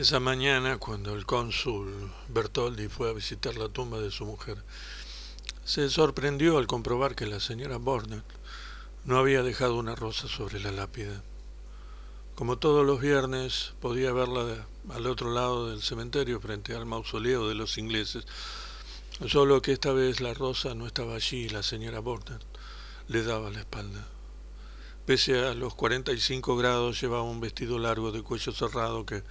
Esa mañana, cuando el cónsul Bertoldi fue a visitar la tumba de su mujer, se sorprendió al comprobar que la señora Bornet no había dejado una rosa sobre la lápida. Como todos los viernes, podía verla al otro lado del cementerio frente al mausoleo de los ingleses, solo que esta vez la rosa no estaba allí y la señora Bornet le daba la espalda. Pese a los 45 grados, llevaba un vestido largo de cuello cerrado que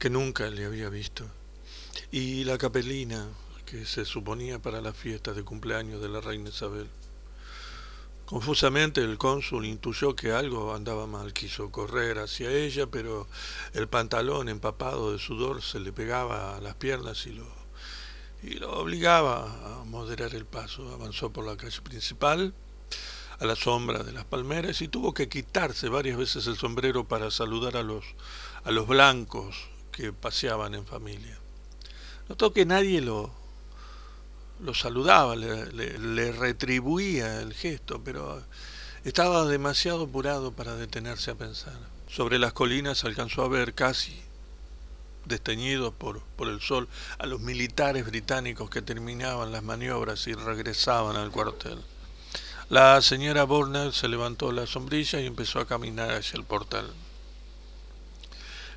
que nunca le había visto, y la capelina que se suponía para la fiesta de cumpleaños de la reina Isabel. Confusamente el cónsul intuyó que algo andaba mal, quiso correr hacia ella, pero el pantalón empapado de sudor se le pegaba a las piernas y lo, y lo obligaba a moderar el paso. Avanzó por la calle principal, a la sombra de las palmeras, y tuvo que quitarse varias veces el sombrero para saludar a los, a los blancos que paseaban en familia. Notó que nadie lo, lo saludaba, le, retribuía el gesto, pero estaba demasiado apurado para detenerse a pensar. Sobre las colinas alcanzó a ver casi desteñidos por, por el sol a los militares británicos que terminaban las maniobras y regresaban al cuartel. La señora Borner se levantó la sombrilla y empezó a caminar hacia el portal.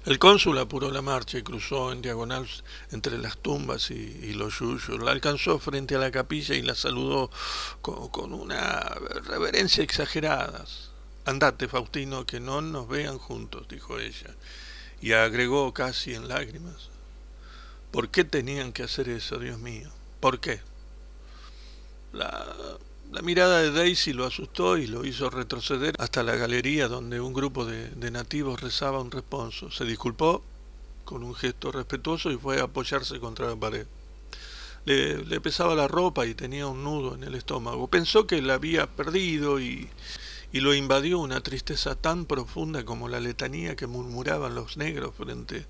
El cónsul apuró la marcha y cruzó en diagonal entre las tumbas y, los yuyos. La alcanzó frente a la capilla y la saludó con, una reverencia exagerada. Andate, Faustino, que no nos vean juntos, dijo ella. Y agregó casi en lágrimas. ¿Por qué tenían que hacer eso, Dios mío? ¿Por qué? La la mirada de Daisy lo asustó y lo hizo retroceder hasta la galería donde un grupo de, nativos rezaba un responso. Se disculpó con un gesto respetuoso y fue a apoyarse contra la pared. Le, pesaba la ropa y tenía un nudo en el estómago. Pensó que la había perdido y, y lo invadió una tristeza tan profunda como la letanía que murmuraban los negros frente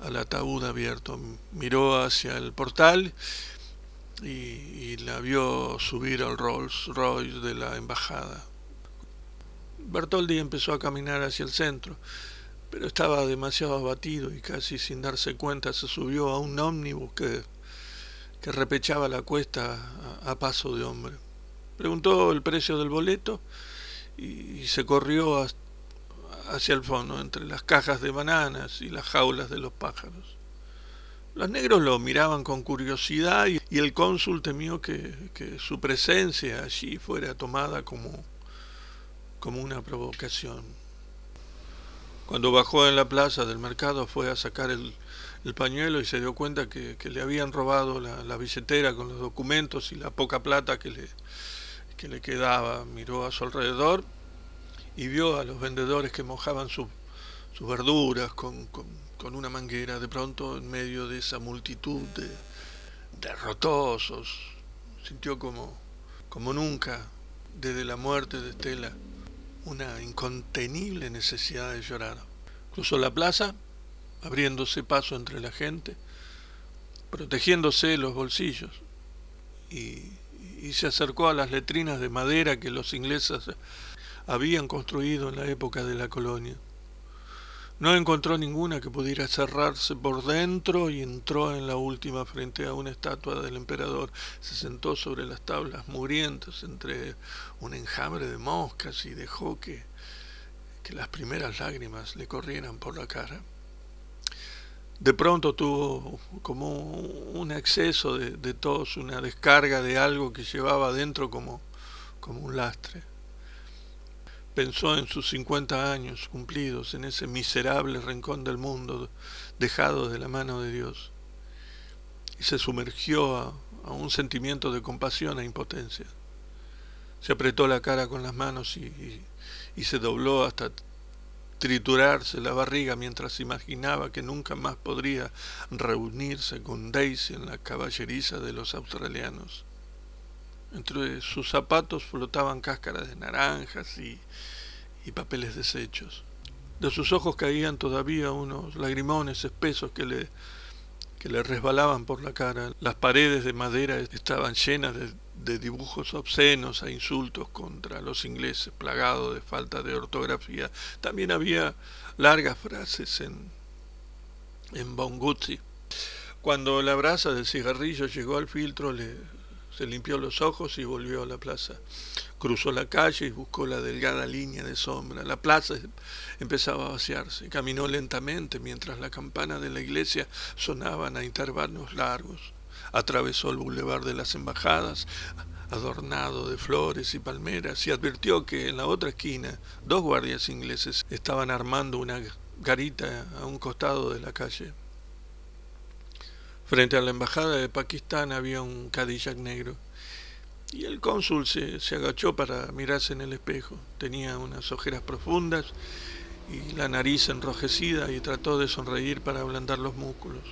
al ataúd abierto. Miró hacia el portal y, la vio subir al Rolls Royce de la embajada. Bertoldi empezó a caminar hacia el centro, pero estaba demasiado abatido y casi sin darse cuenta se subió a un ómnibus que, que repechaba la cuesta a, paso de hombre. Preguntó el precio del boleto y, se corrió hacia el fondo, entre las cajas de bananas y las jaulas de los pájaros. Los negros lo miraban con curiosidad y, el cónsul temió que, su presencia allí fuera tomada como, una provocación. Cuando bajó en la plaza del mercado fue a sacar el, pañuelo y se dio cuenta que, le habían robado la, billetera con los documentos y la poca plata que le, que le quedaba. Miró a su alrededor y vio a los vendedores que mojaban sus verduras con una manguera, de pronto en medio de esa multitud de, derrotosos, sintió como, como nunca desde la muerte de Estela una incontenible necesidad de llorar. Cruzó la plaza, abriéndose paso entre la gente, protegiéndose los bolsillos, y se acercó a las letrinas de madera que los ingleses habían construido en la época de la colonia. No encontró ninguna que pudiera cerrarse por dentro y entró en la última frente a una estatua del emperador. Se sentó sobre las tablas mugrientas entre un enjambre de moscas y dejó que, que las primeras lágrimas le corrieran por la cara. De pronto tuvo como un exceso de, de tos, una descarga de algo que llevaba adentro como, como un lastre. Pensó en sus cincuenta años cumplidos en ese miserable rincón del mundo dejado de la mano de Dios y se sumergió a, un sentimiento de compasión e impotencia. Se apretó la cara con las manos y, y se dobló hasta triturarse la barriga mientras imaginaba que nunca más podría reunirse con Daisy en la caballeriza de los australianos. Entre sus zapatos flotaban cáscaras de naranjas y, papeles deshechos. De sus ojos caían todavía unos lagrimones espesos que le, resbalaban por la cara. Las paredes de madera estaban llenas de, de dibujos obscenos e insultos contra los ingleses, plagados de falta de ortografía. También había largas frases en, en Bonguzzi. Cuando la brasa del cigarrillo llegó al filtro, le, se limpió los ojos y volvió a la plaza. Cruzó la calle y buscó la delgada línea de sombra. La plaza empezaba a vaciarse. Caminó lentamente mientras la campana de la iglesia sonaban a intervalos largos. Atravesó el bulevar de las embajadas, adornado de flores y palmeras, y advirtió que en la otra esquina dos guardias ingleses estaban armando una garita a un costado de la calle. Frente a la embajada de Pakistán había un Cadillac negro. Y el cónsul se, se, agachó para mirarse en el espejo. Tenía unas ojeras profundas y la nariz enrojecida y trató de sonreír para ablandar los músculos.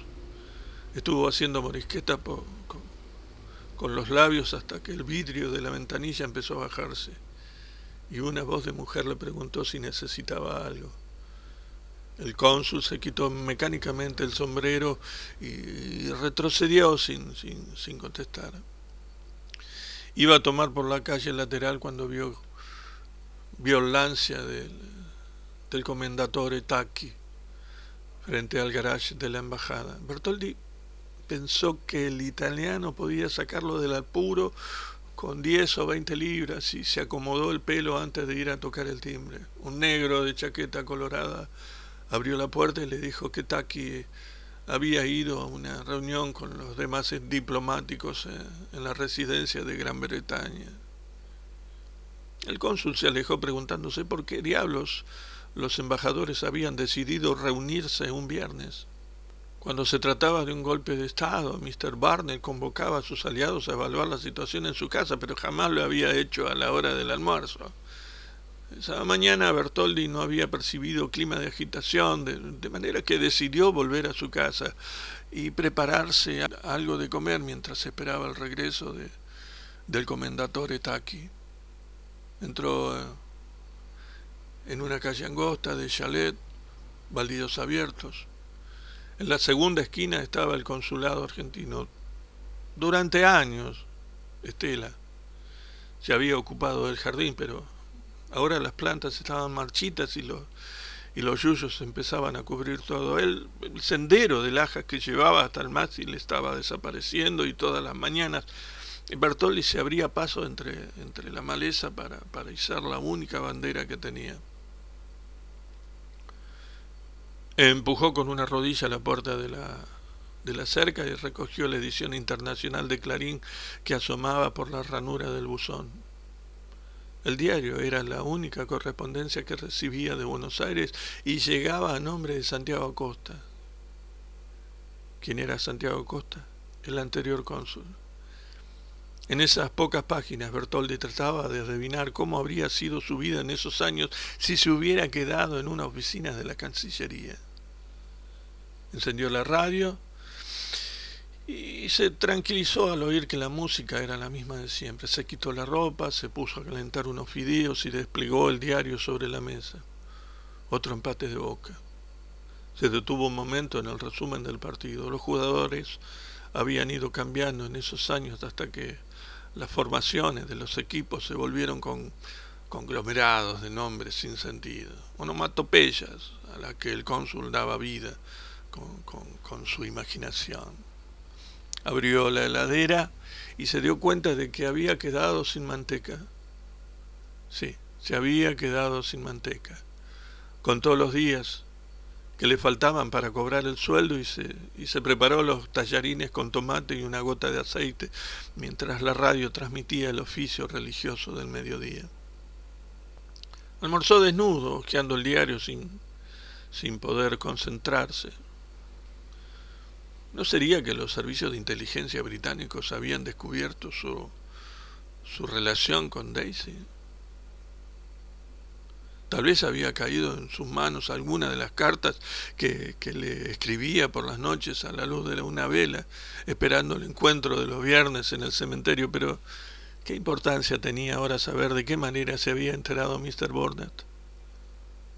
Estuvo haciendo morisqueta con, con los labios hasta que el vidrio de la ventanilla empezó a bajarse. Y una voz de mujer le preguntó si necesitaba algo. El cónsul se quitó mecánicamente el sombrero y retrocedió sin, sin, sin contestar. Iba a tomar por la calle lateral cuando vio violancia del, del comendatore Tacchi frente al garage de la embajada. Bertoldi pensó que el italiano podía sacarlo del apuro con 10 o 20 libras y se acomodó el pelo antes de ir a tocar el timbre. Un negro de chaqueta colorada abrió la puerta y le dijo que Taki había ido a una reunión con los demás diplomáticos en la residencia de Gran Bretaña. El cónsul se alejó preguntándose por qué diablos los embajadores habían decidido reunirse un viernes. Cuando se trataba de un golpe de Estado, Mr. Barnett convocaba a sus aliados a evaluar la situación en su casa, pero jamás lo había hecho a la hora del almuerzo. Esa mañana Bertoldi no había percibido clima de agitación, de, manera que decidió volver a su casa y prepararse algo de comer mientras esperaba el regreso de, del comendatore Taki. Entró eh, en una calle angosta de chalet, baldíos abiertos. En la segunda esquina estaba el consulado argentino. Durante años, Estela se había ocupado del jardín, pero Ahora las plantas estaban marchitas y los, y los yuyos empezaban a cubrir todo. El, el sendero de lajas que llevaba hasta el mástil estaba desapareciendo y todas las mañanas Bertolli se abría paso entre, entre la maleza para, para izar la única bandera que tenía. Empujó con una rodilla la puerta de la, de la cerca y recogió la edición internacional de Clarín que asomaba por la ranura del buzón. El diario era la única correspondencia que recibía de Buenos Aires y llegaba a nombre de Santiago Acosta. ¿Quién era Santiago Acosta? El anterior cónsul. En esas pocas páginas Bertoldi trataba de adivinar cómo habría sido su vida en esos años si se hubiera quedado en una oficina de la Cancillería. Encendió la radio y se tranquilizó al oír que la música era la misma de siempre. Se quitó la ropa, se puso a calentar unos fideos y desplegó el diario sobre la mesa. Otro empate de boca. Se detuvo un momento en el resumen del partido. Los jugadores habían ido cambiando en esos años hasta que las formaciones de los equipos se volvieron con conglomerados de nombres sin sentido, onomatopeyas a las que el cónsul daba vida con, con, con su imaginación. Abrió la heladera y se dio cuenta de que había quedado sin manteca. Sí, se había quedado sin manteca. Contó los días que le faltaban para cobrar el sueldo y se, y se preparó los tallarines con tomate y una gota de aceite mientras la radio transmitía el oficio religioso del mediodía. Almorzó desnudo, hojeando el diario sin, sin poder concentrarse. ¿No sería que los servicios de inteligencia británicos habían descubierto su, su relación con Daisy? Tal vez había caído en sus manos alguna de las cartas que, que, le escribía por las noches a la luz de una vela, esperando el encuentro de los viernes en el cementerio, pero ¿qué importancia tenía ahora saber de qué manera se había enterado Mr. Burnett?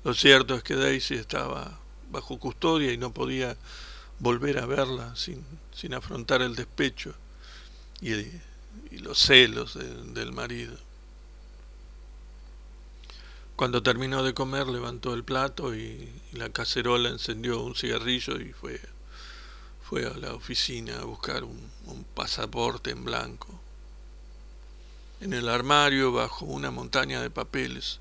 Lo cierto es que Daisy estaba bajo custodia y no podía volver a verla sin, sin afrontar el despecho y, y los celos de, del marido. Cuando terminó de comer levantó el plato y, la cacerola encendió un cigarrillo y fue, fue a la oficina a buscar un pasaporte en blanco. En el armario, bajo una montaña de papeles,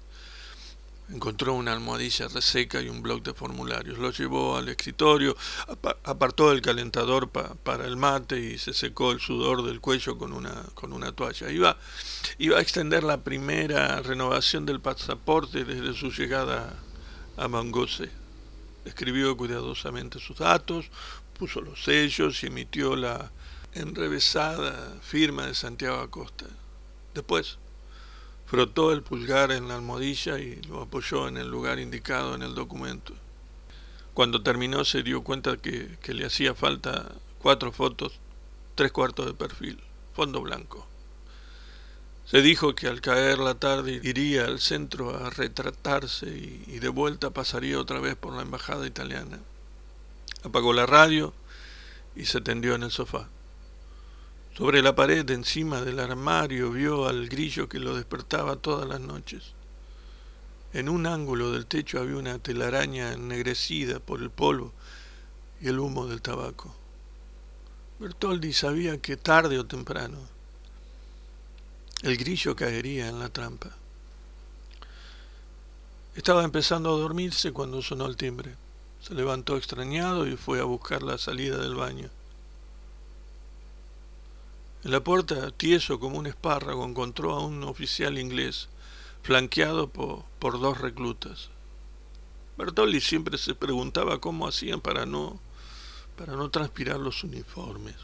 Encontró una almohadilla reseca y un bloc de formularios. Lo llevó al escritorio, apartó el calentador para el mate y se secó el sudor del cuello con una, con una toalla. Iba, iba a extender la primera renovación del pasaporte desde su llegada a Mangose. Escribió cuidadosamente sus datos, puso los sellos y emitió la enrevesada firma de Santiago Acosta. Después Frotó el pulgar en la almohadilla y lo apoyó en el lugar indicado en el documento. Cuando terminó se dio cuenta que, que le hacía falta cuatro fotos, tres cuartos de perfil, fondo blanco. Se dijo que al caer la tarde iría al centro a retratarse y, y, de vuelta pasaría otra vez por la embajada italiana. Apagó la radio y se tendió en el sofá. Sobre la pared encima del armario vio al grillo que lo despertaba todas las noches. En un ángulo del techo había una telaraña ennegrecida por el polvo y el humo del tabaco. Bertoldi sabía que tarde o temprano el grillo caería en la trampa. Estaba empezando a dormirse cuando sonó el timbre. Se levantó extrañado y fue a buscar la salida del baño. En la puerta, tieso como un espárrago, encontró a un oficial inglés, flanqueado por, por dos reclutas. Bertolli siempre se preguntaba cómo hacían para no, para no transpirar los uniformes.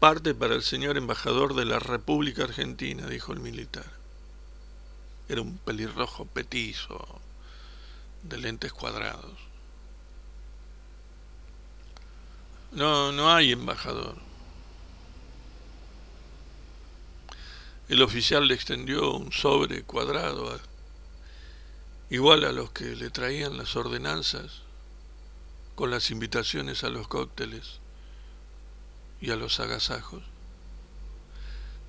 Parte para el señor embajador de la República Argentina, dijo el militar. Era un pelirrojo petizo, de lentes cuadrados. No, no hay embajador. El oficial le extendió un sobre cuadrado, igual a los que le traían las ordenanzas, con las invitaciones a los cócteles y a los agasajos.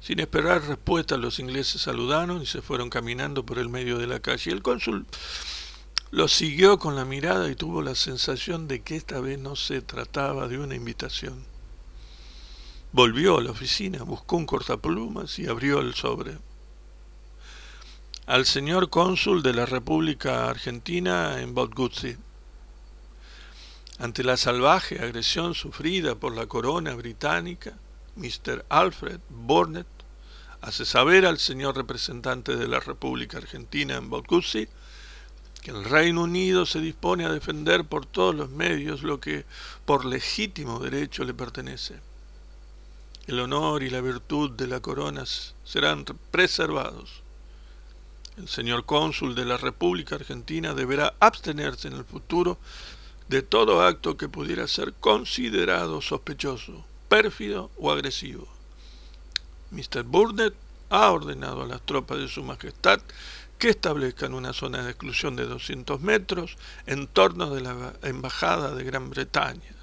Sin esperar respuesta, los ingleses saludaron y se fueron caminando por el medio de la calle. El cónsul lo siguió con la mirada y tuvo la sensación de que esta vez no se trataba de una invitación. Volvió a la oficina, buscó un cortaplumas y abrió el sobre. Al señor cónsul de la República Argentina en Botguzzi. Ante la salvaje agresión sufrida por la corona británica, Mr. Alfred Burnett hace saber al señor representante de la República Argentina en Botguzzi que el Reino Unido se dispone a defender por todos los medios lo que por legítimo derecho le pertenece. El honor y la virtud de la corona serán preservados. El señor cónsul de la República Argentina deberá abstenerse en el futuro de todo acto que pudiera ser considerado sospechoso, pérfido o agresivo. Mr. Burnett ha ordenado a las tropas de su Majestad que establezcan una zona de exclusión de 200 metros en torno de la Embajada de Gran Bretaña.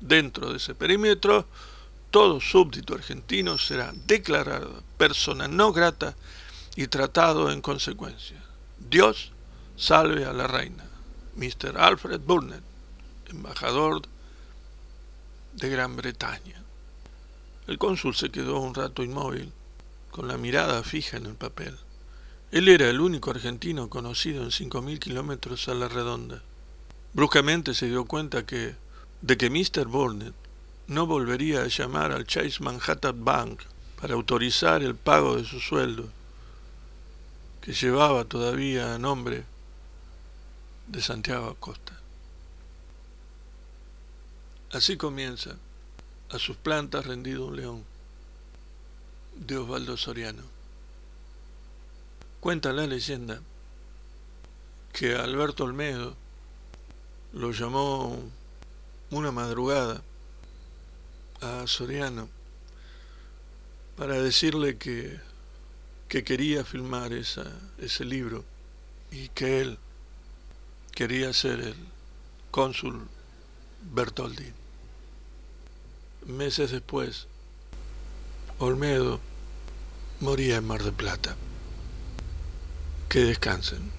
Dentro de ese perímetro, todo súbdito argentino será declarado persona no grata y tratado en consecuencia. Dios salve a la reina. Mr. Alfred Burnett, embajador de Gran Bretaña. El cónsul se quedó un rato inmóvil, con la mirada fija en el papel. Él era el único argentino conocido en 5.000 kilómetros a la redonda. Bruscamente se dio cuenta que, de que Mr. Burnett no volvería a llamar al Chase Manhattan Bank para autorizar el pago de su sueldo, que llevaba todavía a nombre de Santiago Acosta. Así comienza, a sus plantas rendido un león, de Osvaldo Soriano. Cuenta la leyenda que Alberto Olmedo lo llamó una madrugada a Soriano para decirle que, que quería filmar ese libro y que él quería ser el cónsul Bertoldi. Meses después, Olmedo moría en Mar del Plata. Que descansen.